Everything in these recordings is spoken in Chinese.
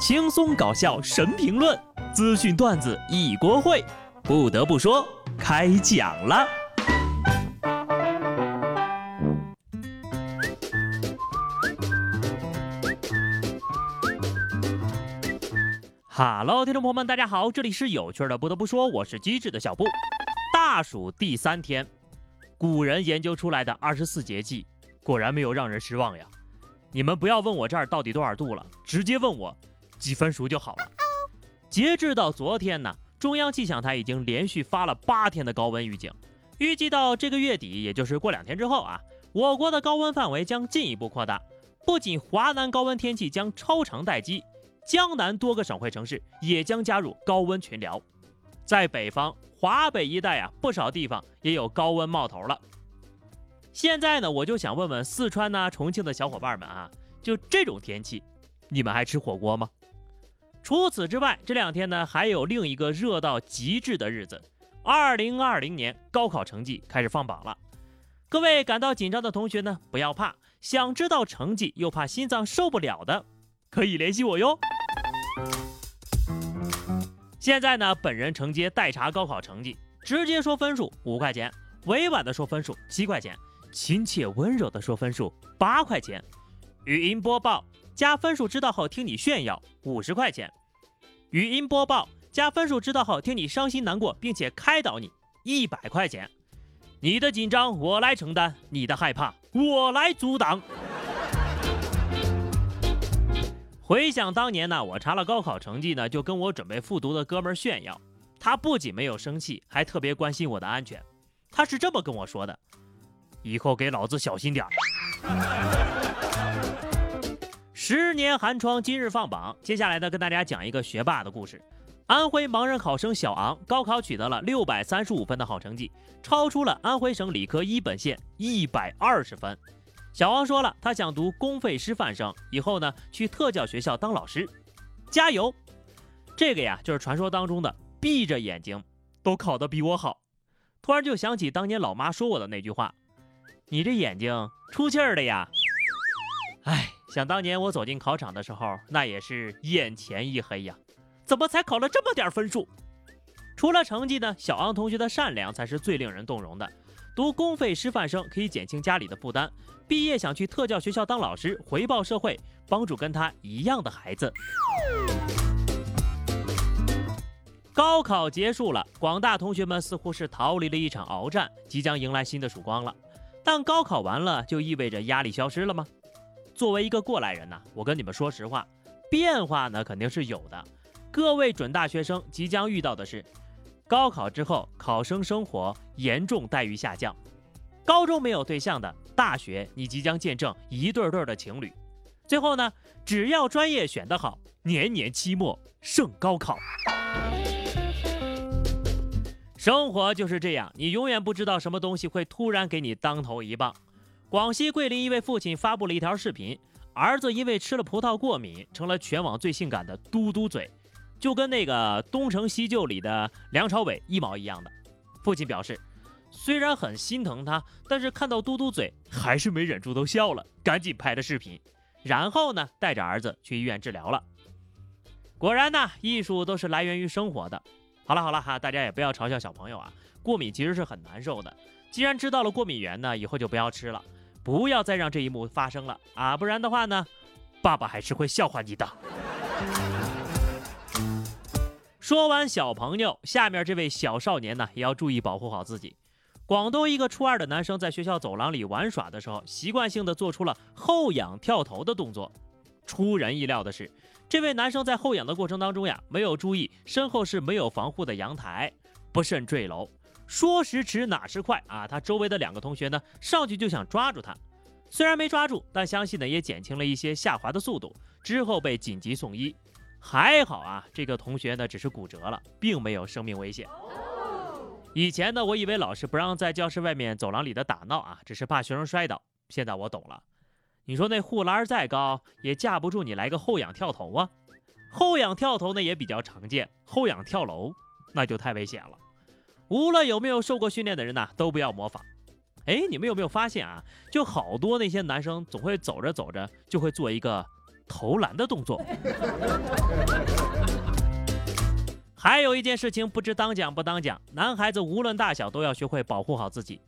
轻松搞笑神评论，资讯段子一锅烩。不得不说，开讲了。哈喽，听众朋友们，大家好，这里是有趣的。不得不说，我是机智的小布。大暑第三天，古人研究出来的二十四节气，果然没有让人失望呀。你们不要问我这儿到底多少度了，直接问我。几分熟就好了。截至到昨天呢，中央气象台已经连续发了八天的高温预警，预计到这个月底，也就是过两天之后啊，我国的高温范围将进一步扩大。不仅华南高温天气将超长待机，江南多个省会城市也将加入高温群聊。在北方华北一带啊，不少地方也有高温冒头了。现在呢，我就想问问四川呐、重庆的小伙伴们啊，就这种天气，你们还吃火锅吗？除此之外，这两天呢还有另一个热到极致的日子。二零二零年高考成绩开始放榜了，各位感到紧张的同学呢不要怕，想知道成绩又怕心脏受不了的，可以联系我哟。现在呢，本人承接代查高考成绩，直接说分数五块钱，委婉的说分数七块钱，亲切温柔的说分数八块钱，语音播报。加分数知道后听你炫耀五十块钱，语音播报加分数知道后听你伤心难过并且开导你一百块钱，你的紧张我来承担，你的害怕我来阻挡。回想当年呢，我查了高考成绩呢，就跟我准备复读的哥们炫耀，他不仅没有生气，还特别关心我的安全。他是这么跟我说的：“以后给老子小心点儿。”十年寒窗今日放榜，接下来呢，跟大家讲一个学霸的故事。安徽盲人考生小昂高考取得了六百三十五分的好成绩，超出了安徽省理科一本线一百二十分。小昂说了，他想读公费师范生，以后呢去特教学校当老师，加油！这个呀，就是传说当中的闭着眼睛都考得比我好。突然就想起当年老妈说我的那句话：“你这眼睛出气儿了呀。”哎。想当年我走进考场的时候，那也是眼前一黑呀，怎么才考了这么点分数？除了成绩呢，小昂同学的善良才是最令人动容的。读公费师范生可以减轻家里的负担，毕业想去特教学校当老师，回报社会，帮助跟他一样的孩子。高考结束了，广大同学们似乎是逃离了一场鏖战，即将迎来新的曙光了。但高考完了，就意味着压力消失了吗？作为一个过来人呢，我跟你们说实话，变化呢肯定是有的。各位准大学生即将遇到的是，高考之后考生生活严重待遇下降。高中没有对象的，大学你即将见证一对对的情侣。最后呢，只要专业选得好，年年期末胜高考。生活就是这样，你永远不知道什么东西会突然给你当头一棒。广西桂林一位父亲发布了一条视频，儿子因为吃了葡萄过敏，成了全网最性感的嘟嘟嘴，就跟那个《东成西就》里的梁朝伟一毛一样的。父亲表示，虽然很心疼他，但是看到嘟嘟嘴还是没忍住都笑了，赶紧拍了视频，然后呢带着儿子去医院治疗了。果然呢，艺术都是来源于生活的。好了好了哈，大家也不要嘲笑小朋友啊，过敏其实是很难受的。既然知道了过敏源呢，以后就不要吃了。不要再让这一幕发生了啊！不然的话呢，爸爸还是会笑话你的。说完小朋友，下面这位小少年呢，也要注意保护好自己。广东一个初二的男生在学校走廊里玩耍的时候，习惯性的做出了后仰跳投的动作。出人意料的是，这位男生在后仰的过程当中呀，没有注意身后是没有防护的阳台，不慎坠楼。说时迟，哪时快啊！他周围的两个同学呢，上去就想抓住他，虽然没抓住，但相信呢也减轻了一些下滑的速度。之后被紧急送医，还好啊，这个同学呢只是骨折了，并没有生命危险。以前呢，我以为老师不让在教室外面走廊里的打闹啊，只是怕学生摔倒。现在我懂了，你说那护栏再高，也架不住你来个后仰跳投啊。后仰跳投呢也比较常见，后仰跳楼那就太危险了。无论有没有受过训练的人呢，都不要模仿。哎，你们有没有发现啊？就好多那些男生总会走着走着就会做一个投篮的动作。还有一件事情不知当讲不当讲，男孩子无论大小都要学会保护好自己。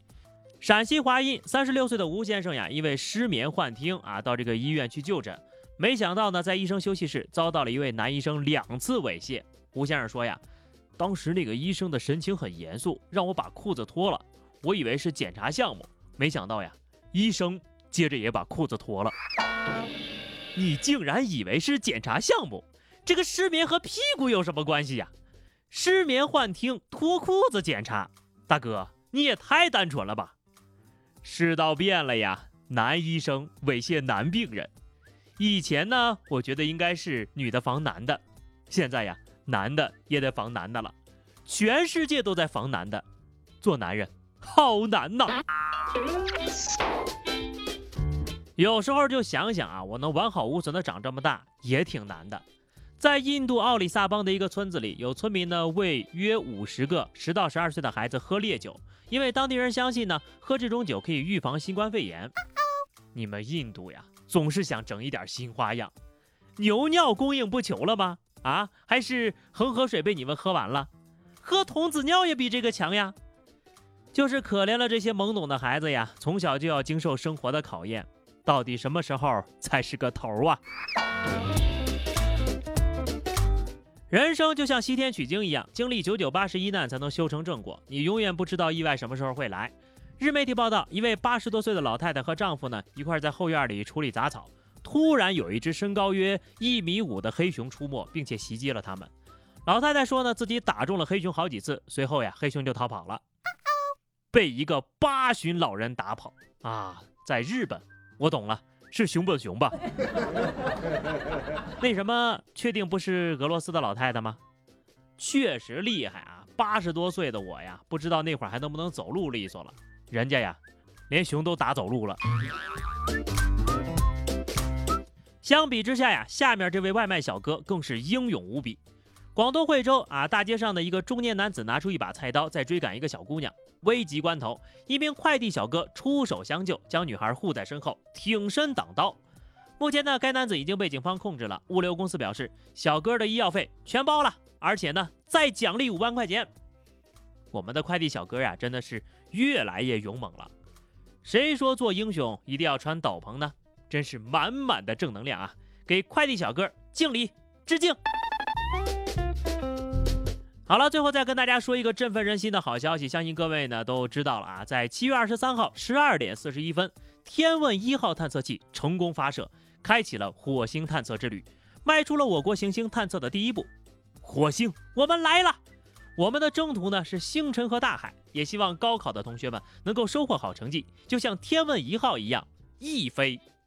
陕西华阴三十六岁的吴先生呀，因为失眠幻听啊，到这个医院去就诊，没想到呢，在医生休息室遭到了一位男医生两次猥亵。吴先生说呀，当时那个医生的神情很严肃，让我把裤子脱了，我以为是检查项目，没想到呀，医生接着也把裤子脱了。你竟然以为是检查项目？这个失眠和屁股有什么关系呀？失眠幻听，脱裤子检查，大哥你也太单纯了吧！世道变了呀，男医生猥亵男病人，以前呢，我觉得应该是女的防男的，现在呀，男的也得防男的了，全世界都在防男的，做男人好难呐！有时候就想想啊，我能完好无损的长这么大，也挺难的。在印度奥里萨邦的一个村子里，有村民呢为约五十个十到十二岁的孩子喝烈酒，因为当地人相信呢，喝这种酒可以预防新冠肺炎。你们印度呀，总是想整一点新花样。牛尿供应不求了吗？啊，还是恒河水被你们喝完了？喝童子尿也比这个强呀。就是可怜了这些懵懂的孩子呀，从小就要经受生活的考验，到底什么时候才是个头啊？人生就像西天取经一样，经历九九八十一难才能修成正果。你永远不知道意外什么时候会来。日媒体报道，一位八十多岁的老太太和丈夫呢一块在后院里处理杂草，突然有一只身高约一米五的黑熊出没，并且袭击了他们。老太太说呢，自己打中了黑熊好几次，随后呀，黑熊就逃跑了，被一个八旬老人打跑啊！在日本，我懂了。是熊本熊吧？那什么确定不是俄罗斯的老太太吗？确实厉害啊！八十多岁的我呀，不知道那会儿还能不能走路利索了。人家呀，连熊都打走路了。相比之下呀，下面这位外卖小哥更是英勇无比。广东惠州啊，大街上的一个中年男子拿出一把菜刀在追赶一个小姑娘。危急关头，一名快递小哥出手相救，将女孩护在身后，挺身挡刀。目前呢，该男子已经被警方控制了。物流公司表示，小哥的医药费全包了，而且呢，再奖励五万块钱。我们的快递小哥呀，真的是越来越勇猛了。谁说做英雄一定要穿斗篷呢？真是满满的正能量啊！给快递小哥敬礼致敬。好了，最后再跟大家说一个振奋人心的好消息，相信各位呢都知道了啊，在七月二十三号十二点四十一分，天问一号探测器成功发射，开启了火星探测之旅，迈出了我国行星探测的第一步。火星，我们来了！我们的征途呢是星辰和大海，也希望高考的同学们能够收获好成绩，就像天问一号一样一飞